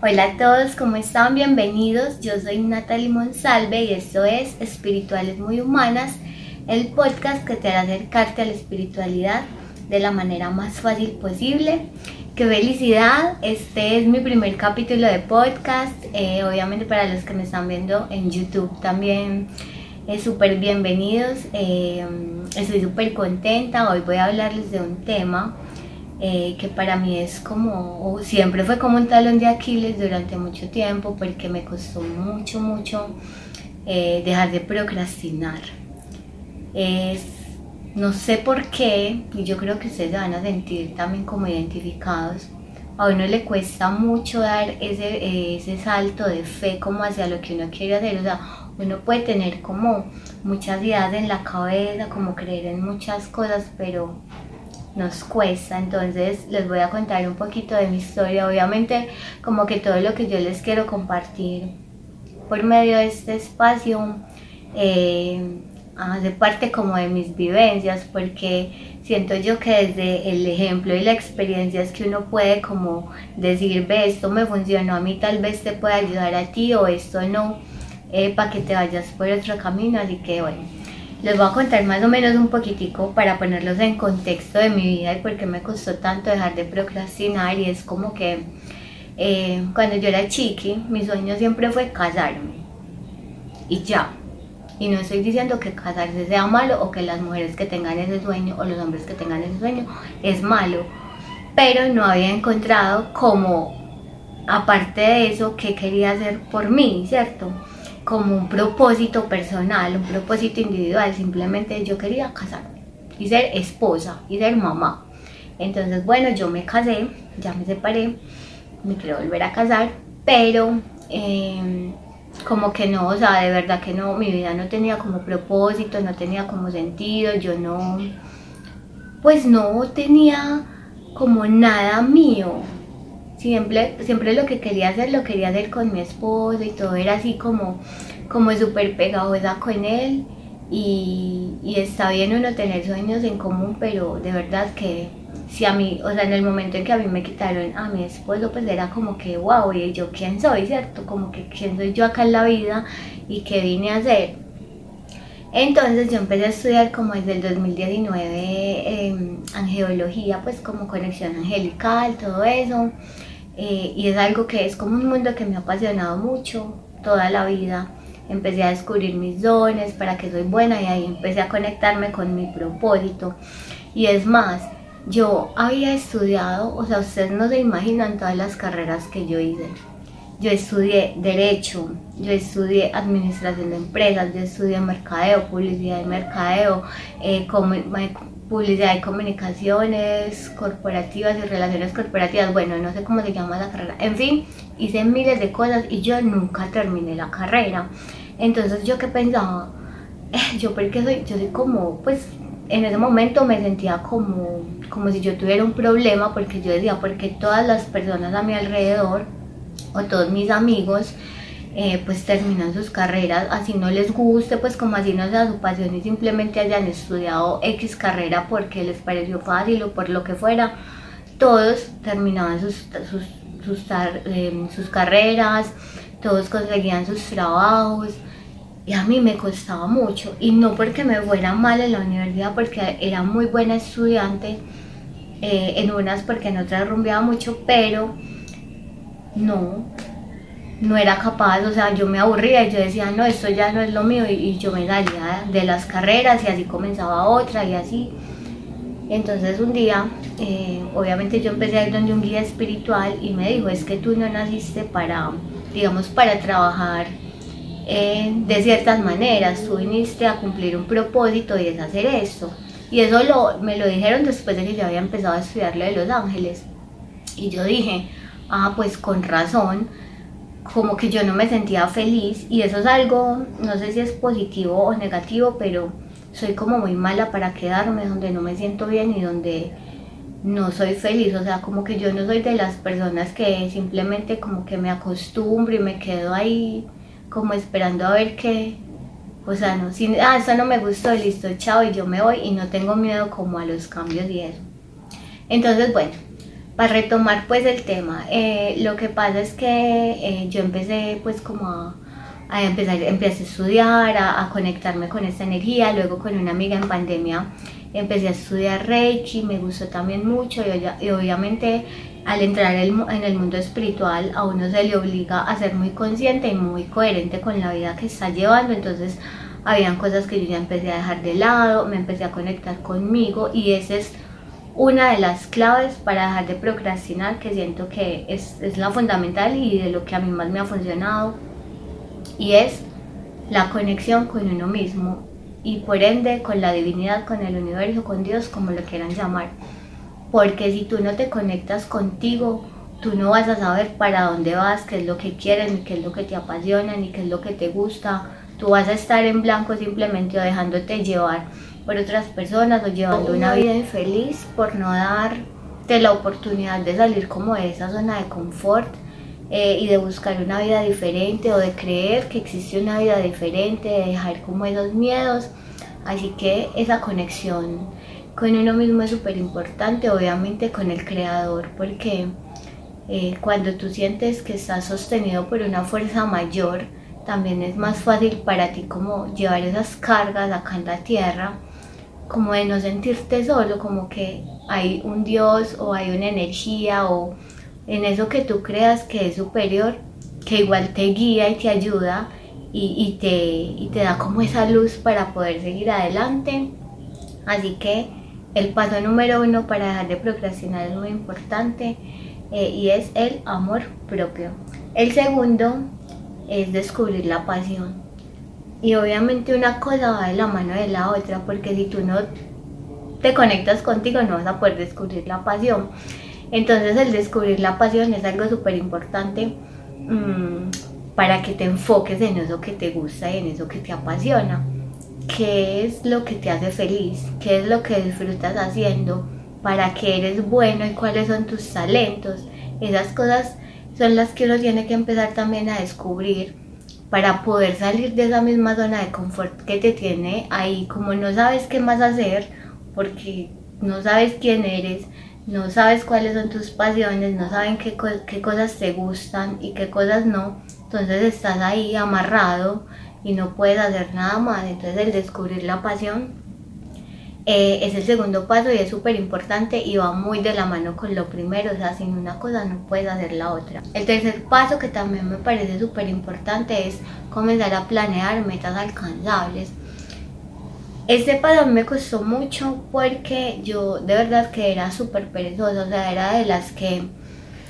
Hola a todos, ¿cómo están? Bienvenidos. Yo soy Natalie Monsalve y esto es Espirituales Muy Humanas, el podcast que te hará acercarte a la espiritualidad de la manera más fácil posible. ¡Qué felicidad! Este es mi primer capítulo de podcast. Eh, obviamente para los que me están viendo en YouTube también es súper bienvenidos. Eh, estoy súper contenta. Hoy voy a hablarles de un tema eh, que para mí es como, siempre fue como un talón de Aquiles durante mucho tiempo, porque me costó mucho, mucho eh, dejar de procrastinar. Es, no sé por qué, y yo creo que ustedes van a sentir también como identificados. A uno le cuesta mucho dar ese, ese salto de fe como hacia lo que uno quiere hacer. O sea, uno puede tener como muchas ideas en la cabeza, como creer en muchas cosas, pero nos cuesta. Entonces les voy a contar un poquito de mi historia. Obviamente como que todo lo que yo les quiero compartir por medio de este espacio eh, hace parte como de mis vivencias porque siento yo que desde el ejemplo y la experiencia es que uno puede como decir, ve, esto me funcionó a mí, tal vez te puede ayudar a ti o esto no, eh, para que te vayas por otro camino. Así que bueno les voy a contar más o menos un poquitico para ponerlos en contexto de mi vida y por qué me costó tanto dejar de procrastinar y es como que eh, cuando yo era chiqui, mi sueño siempre fue casarme y ya. Y no estoy diciendo que casarse sea malo o que las mujeres que tengan ese sueño o los hombres que tengan ese sueño es malo, pero no había encontrado como, aparte de eso, qué quería hacer por mí, ¿cierto? Como un propósito personal, un propósito individual, simplemente yo quería casarme y ser esposa y ser mamá. Entonces, bueno, yo me casé, ya me separé, me quiero volver a casar, pero em, como que no, o sea, de verdad que no, mi vida no tenía como propósito, no tenía como sentido, yo no, pues no tenía como nada mío, Siempre, siempre lo que quería hacer lo quería hacer con mi esposo y todo era así como, como súper pegajosa con él. Y, está bien uno tener sueños en común, pero de verdad que si a mí, o sea, en el momento en que a mí me quitaron a mi esposo, pues era como que, wow, y yo quién soy, ¿cierto? Como que quién soy yo acá en la vida y qué vine a hacer. Entonces yo empecé a estudiar como desde el 2019 eh, angeología, pues como conexión angelical, todo eso. Eh, y es algo que es como un mundo que me ha apasionado mucho toda la vida. Empecé a descubrir mis dones, para que soy buena y ahí empecé a conectarme con mi propósito. Y es más, yo había estudiado, o sea, ustedes no se imaginan todas las carreras que yo hice. Yo estudié Derecho, yo estudié Administración de Empresas, yo estudié Mercadeo, Publicidad y Mercadeo, eh, publicidad y comunicaciones corporativas y relaciones corporativas, bueno, no sé cómo se llama la carrera, en fin, hice miles de cosas y yo nunca terminé la carrera. Entonces yo que pensaba, yo porque soy, yo soy como, pues en ese momento me sentía como, como si yo tuviera un problema porque yo decía, porque todas las personas a mi alrededor o todos mis amigos eh, pues terminan sus carreras, así no les guste, pues como así no sea su pasión y simplemente hayan estudiado X carrera porque les pareció fácil o por lo que fuera, todos terminaban sus, eh, sus carreras, todos conseguían sus trabajos y a mí me costaba mucho y no porque me fuera mal en la universidad porque era muy buena estudiante eh, en unas porque en otras rumbeaba mucho pero no no era capaz, o sea, yo me aburría y yo decía, no, esto ya no es lo mío y, yo me salía de las carreras y así comenzaba otra y así. Entonces un día, eh, obviamente yo empecé a ir donde un guía espiritual y me dijo, es que tú no naciste para, digamos, para trabajar eh, de ciertas maneras, tú viniste a cumplir un propósito y es hacer esto. Y eso lo, me lo dijeron después de que yo había empezado a estudiar lo de Los Ángeles. Y yo dije, ah, pues con razón, como que yo no me sentía feliz y eso es algo, no sé si es positivo o negativo, pero soy como muy mala para quedarme donde no me siento bien y donde no soy feliz, o sea, como que yo no soy de las personas que simplemente como que me acostumbro y me quedo ahí como esperando a ver qué, o sea, no, si, ah, eso no me gustó, listo, chao, y yo me voy y no tengo miedo como a los cambios y eso. Entonces, bueno, para retomar pues el tema, eh, lo que pasa es que eh, yo empecé pues como a, empezar, empecé a estudiar, a, conectarme con esta energía, luego con una amiga en pandemia empecé a estudiar Reiki, me gustó también mucho. Y, obviamente al entrar en el mundo espiritual a uno se le obliga a ser muy consciente y muy coherente con la vida que está llevando, entonces habían cosas que yo ya empecé a dejar de lado, me empecé a conectar conmigo. Y ese es una de las claves para dejar de procrastinar, que siento que es, es, la fundamental y de lo que a mí más me ha funcionado, y es la conexión con uno mismo y por ende con la divinidad, con el universo, con Dios, como lo quieran llamar. Porque si tú no te conectas contigo, tú no vas a saber para dónde vas, qué es lo que quieres, ni qué es lo que te apasiona, ni qué es lo que te gusta. Tú vas a estar en blanco simplemente dejándote llevar por otras personas o llevando una vida infeliz por no darte la oportunidad de salir como de esa zona de confort eh, y de buscar una vida diferente o de creer que existe una vida diferente, de dejar como esos miedos. Así que esa conexión con uno mismo es súper importante, obviamente con el creador, porque eh, cuando tú sientes que estás sostenido por una fuerza mayor, también es más fácil para ti como llevar esas cargas acá en la tierra como de no sentirte solo, como que hay un Dios o hay una energía o en eso que tú creas que es superior, que igual te guía y te ayuda y, te, y te da como esa luz para poder seguir adelante. Así que el paso número uno para dejar de procrastinar es muy importante eh, y es el amor propio. El segundo es descubrir la pasión. Y obviamente una cosa va de la mano de la otra, porque si tú no te conectas contigo no vas a poder descubrir la pasión. Entonces el descubrir la pasión es algo súper importante mm, para que te enfoques en eso que te gusta y en eso que te apasiona. ¿Qué es lo que te hace feliz? ¿Qué es lo que disfrutas haciendo? ¿Para qué eres bueno y cuáles son tus talentos? Esas cosas son las que uno tiene que empezar también a descubrir para poder salir de esa misma zona de confort que te tiene ahí, como no sabes qué más hacer, porque no sabes quién eres, no sabes cuáles son tus pasiones, no saben qué, qué cosas te gustan y qué cosas no, entonces estás ahí amarrado y no puedes hacer nada más, entonces el descubrir la pasión eh, es el segundo paso y es súper importante y va muy de la mano con lo primero, o sea, sin una cosa no puedes hacer la otra. El tercer paso que también me parece súper importante es comenzar a planear metas alcanzables. Este paso me costó mucho porque yo de verdad que era súper perezosa, o sea, era de las que,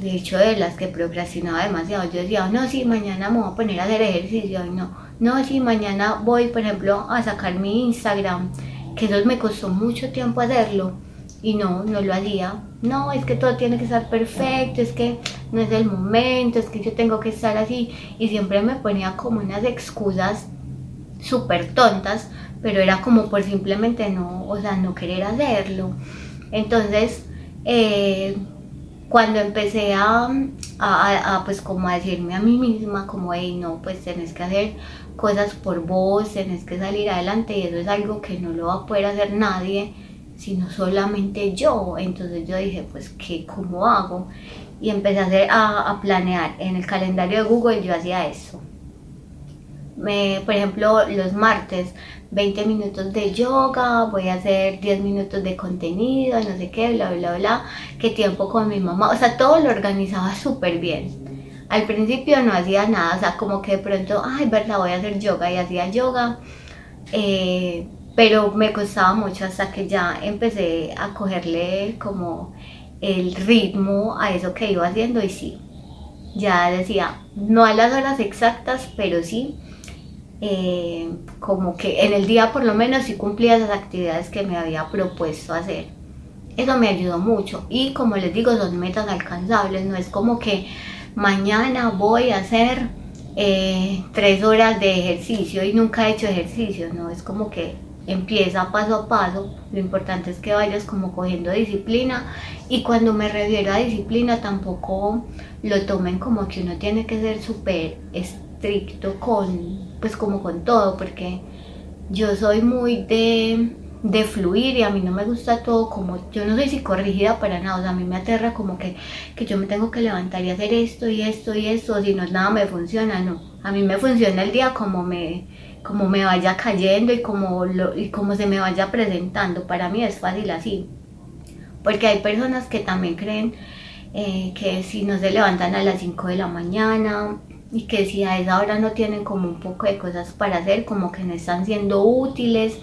de hecho, de las que procrastinaba demasiado. Yo decía, no, sí, mañana me voy a poner a hacer ejercicio, y no, no, sí, mañana voy, por ejemplo, a sacar mi Instagram que eso me costó mucho tiempo hacerlo y no, no lo hacía. No, es que todo tiene que estar perfecto, es que no es el momento, es que yo tengo que estar así y siempre me ponía como unas excusas súper tontas, pero era como por simplemente no, o sea, no querer hacerlo. Entonces, eh, cuando empecé a, a, pues como a decirme a mí misma como, hey, no, pues tenés que hacer cosas por vos, tenés que salir adelante y eso es algo que no lo va a poder hacer nadie, sino solamente yo. Entonces yo dije, pues, ¿qué, ¿cómo hago? Y empecé a, hacer, a, planear. En el calendario de Google yo hacía eso. Me, por ejemplo, los martes 20 minutos de yoga, voy a hacer 10 minutos de contenido, no sé qué, bla, bla, bla, qué tiempo con mi mamá, o sea, todo lo organizaba súper bien. Al principio no hacía nada, o sea, como que de pronto, ay, verdad, voy a hacer yoga y hacía yoga, eh, pero me costaba mucho hasta que ya empecé a cogerle como el ritmo a eso que iba haciendo y sí, ya decía, no a las horas exactas, pero sí, eh, como que en el día por lo menos sí cumplía esas actividades que me había propuesto hacer. Eso me ayudó mucho y como les digo, son metas alcanzables, no es como que mañana voy a hacer eh, tres horas de ejercicio y nunca he hecho ejercicio, ¿no? Es como que empieza paso a paso, lo importante es que vayas como cogiendo disciplina y cuando me refiero a disciplina tampoco lo tomen como que uno tiene que ser súper estricto con, pues como con todo, porque yo soy muy de de fluir y a mí no me gusta todo como, yo no soy psicorrígida para nada, o sea, a mí me aterra como que, que yo me tengo que levantar y hacer esto y esto y esto, si no nada me funciona, no, a mí me funciona el día como me, como me vaya cayendo y como, lo, y como se me vaya presentando, para mí es fácil así, porque hay personas que también creen eh, que si no se levantan a las 5 de la mañana, y que si a esa hora no tienen como un poco de cosas para hacer, como que no están siendo útiles,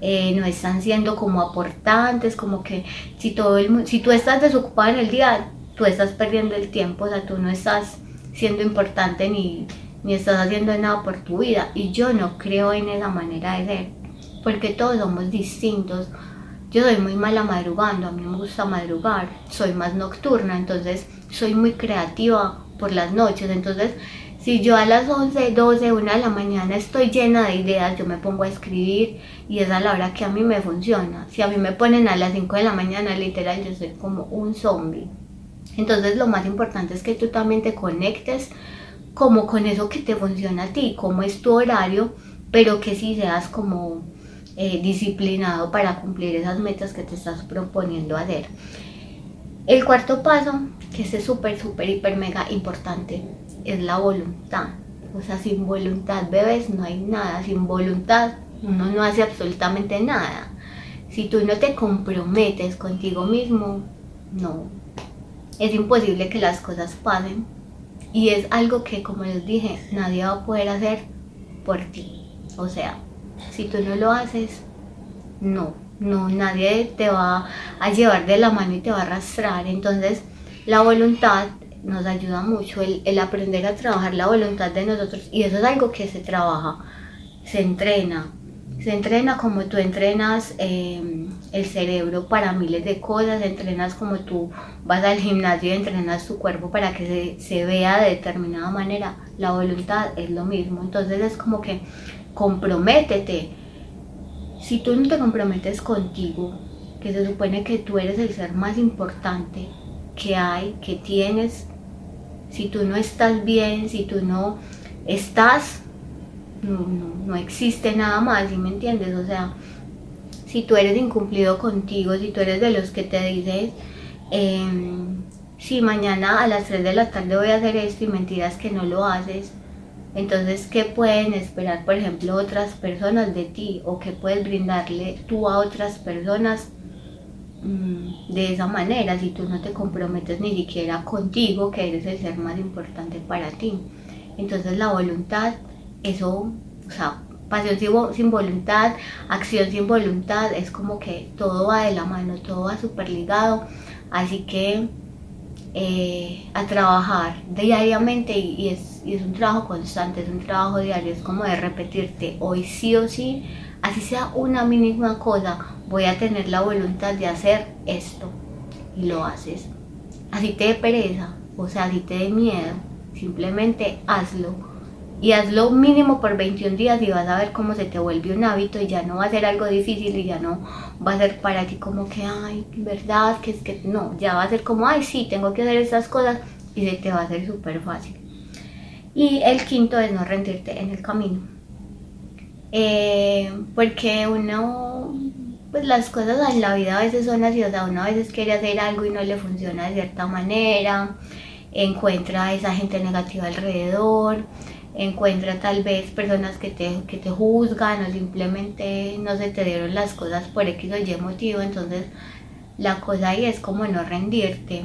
eh, no están siendo como aportantes, como que si, todo el, si tú estás desocupado en el día, tú estás perdiendo el tiempo, o sea, tú no estás siendo importante ni, ni estás haciendo nada por tu vida. Y yo no creo en esa manera de ser, porque todos somos distintos. Yo soy muy mala madrugando, a mí me gusta madrugar, soy más nocturna, entonces soy muy creativa por las noches, entonces si yo a las 11, 12, 1 de la mañana estoy llena de ideas, yo me pongo a escribir y es a la hora que a mí me funciona. Si a mí me ponen a las 5 de la mañana, literal, yo soy como un zombie. Entonces lo más importante es que tú también te conectes como con eso que te funciona a ti, como es tu horario, pero que si seas como eh, disciplinado para cumplir esas metas que te estás proponiendo hacer. El cuarto paso, que es súper, súper, hiper, mega importante, es la voluntad. O sea, sin voluntad, bebés, no hay nada. Sin voluntad, uno no hace absolutamente nada. Si tú no te comprometes contigo mismo, no. Es imposible que las cosas pasen. Y es algo que, como les dije, nadie va a poder hacer por ti. O sea, si tú no lo haces, no. No, nadie te va a llevar de la mano y te va a arrastrar. Entonces, la voluntad nos ayuda mucho el, aprender a trabajar la voluntad de nosotros y eso es algo que se trabaja, se entrena, se entrena como tú entrenas em, el cerebro para miles de cosas, entrenas como tú vas al gimnasio y entrenas tu cuerpo para que se, se vea de determinada manera, la voluntad es lo mismo, entonces es como que comprométete, si tú no te comprometes contigo, que se supone que tú eres el ser más importante que hay, que tienes si tú no estás bien, si tú no estás, no, existe nada más, ¿sí me entiendes? O sea, si tú eres incumplido contigo, si tú eres de los que te dices, em, si mañana a las 3 de la tarde voy a hacer esto y mentiras que no lo haces, entonces, ¿qué pueden esperar, por ejemplo, otras personas de ti? ¿O qué puedes brindarle tú a otras personas Mm, de esa manera si tú no te comprometes ni siquiera contigo, que eres el ser más importante para ti. Entonces la voluntad, eso, o sea, pasión sin voluntad, acción sin voluntad, es como que todo va de la mano, todo va súper ligado. Así que eh, a trabajar diariamente y, es, y es un trabajo constante, es un trabajo diario, es como de repetirte hoy sí o sí, así sea una mínima cosa, voy a tener la voluntad de hacer esto y lo haces. Así te dé pereza, o sea, así te dé miedo, simplemente hazlo. Y hazlo mínimo por 21 días y vas a ver cómo se te vuelve un hábito y ya no va a ser algo difícil y ya no va a ser para ti como que, ay, verdad, que es que no, ya va a ser como, ay, sí, tengo que hacer estas cosas y se te va a hacer súper fácil. Y el quinto es no rendirte en el camino. Eh, porque uno pues las cosas en la vida a veces son así, o sea, uno a veces quiere hacer algo y no le funciona de cierta manera, encuentra esa gente negativa alrededor, encuentra tal vez personas que te, que te juzgan o simplemente no se te dieron las cosas por X o Y motivo, entonces la cosa ahí es como no rendirte,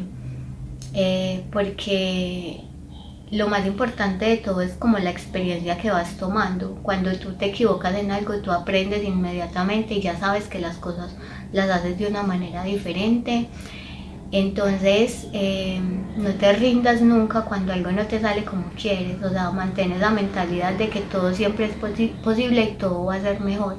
eh, porque lo más importante de todo es como la experiencia que vas tomando. Cuando tú te equivocas en algo, tú aprendes inmediatamente y ya sabes que las cosas las haces de una manera diferente. Entonces, eh, no te rindas nunca cuando algo no te sale como quieres. O sea, mantén la mentalidad de que todo siempre es posible y todo va a ser mejor.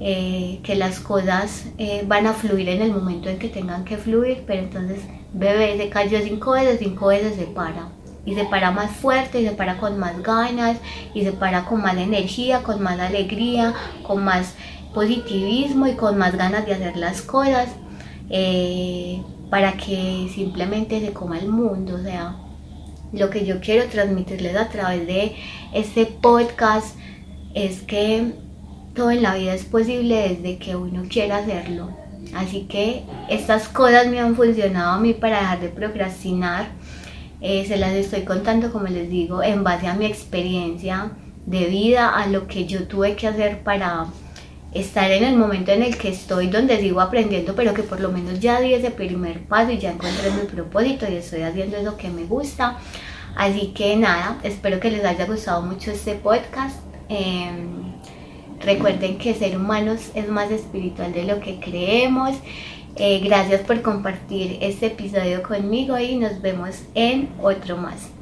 Eh, que las cosas eh, van a fluir en el momento en que tengan que fluir, pero entonces, bebé, se cayó cinco veces, cinco veces se para y se para más fuerte, y se para con más ganas, y se para con más energía, con más alegría, con más positivismo y con más ganas de hacer las cosas eh, para que simplemente se coma el mundo. O sea, lo que yo quiero transmitirles a través de este podcast es que todo en la vida es posible desde que uno quiera hacerlo. Así que estas cosas me han funcionado a mí para dejar de procrastinar. Eh, se las estoy contando, como les digo, en base a mi experiencia de vida, a lo que yo tuve que hacer para estar en el momento en el que estoy, donde sigo aprendiendo, pero que por lo menos ya di ese primer paso y ya encontré mi propósito y estoy haciendo eso que me gusta. Así que nada, espero que les haya gustado mucho este podcast. Em, recuerden que ser humanos es más espiritual de lo que creemos. Eh, gracias por compartir este episodio conmigo y nos vemos en otro más.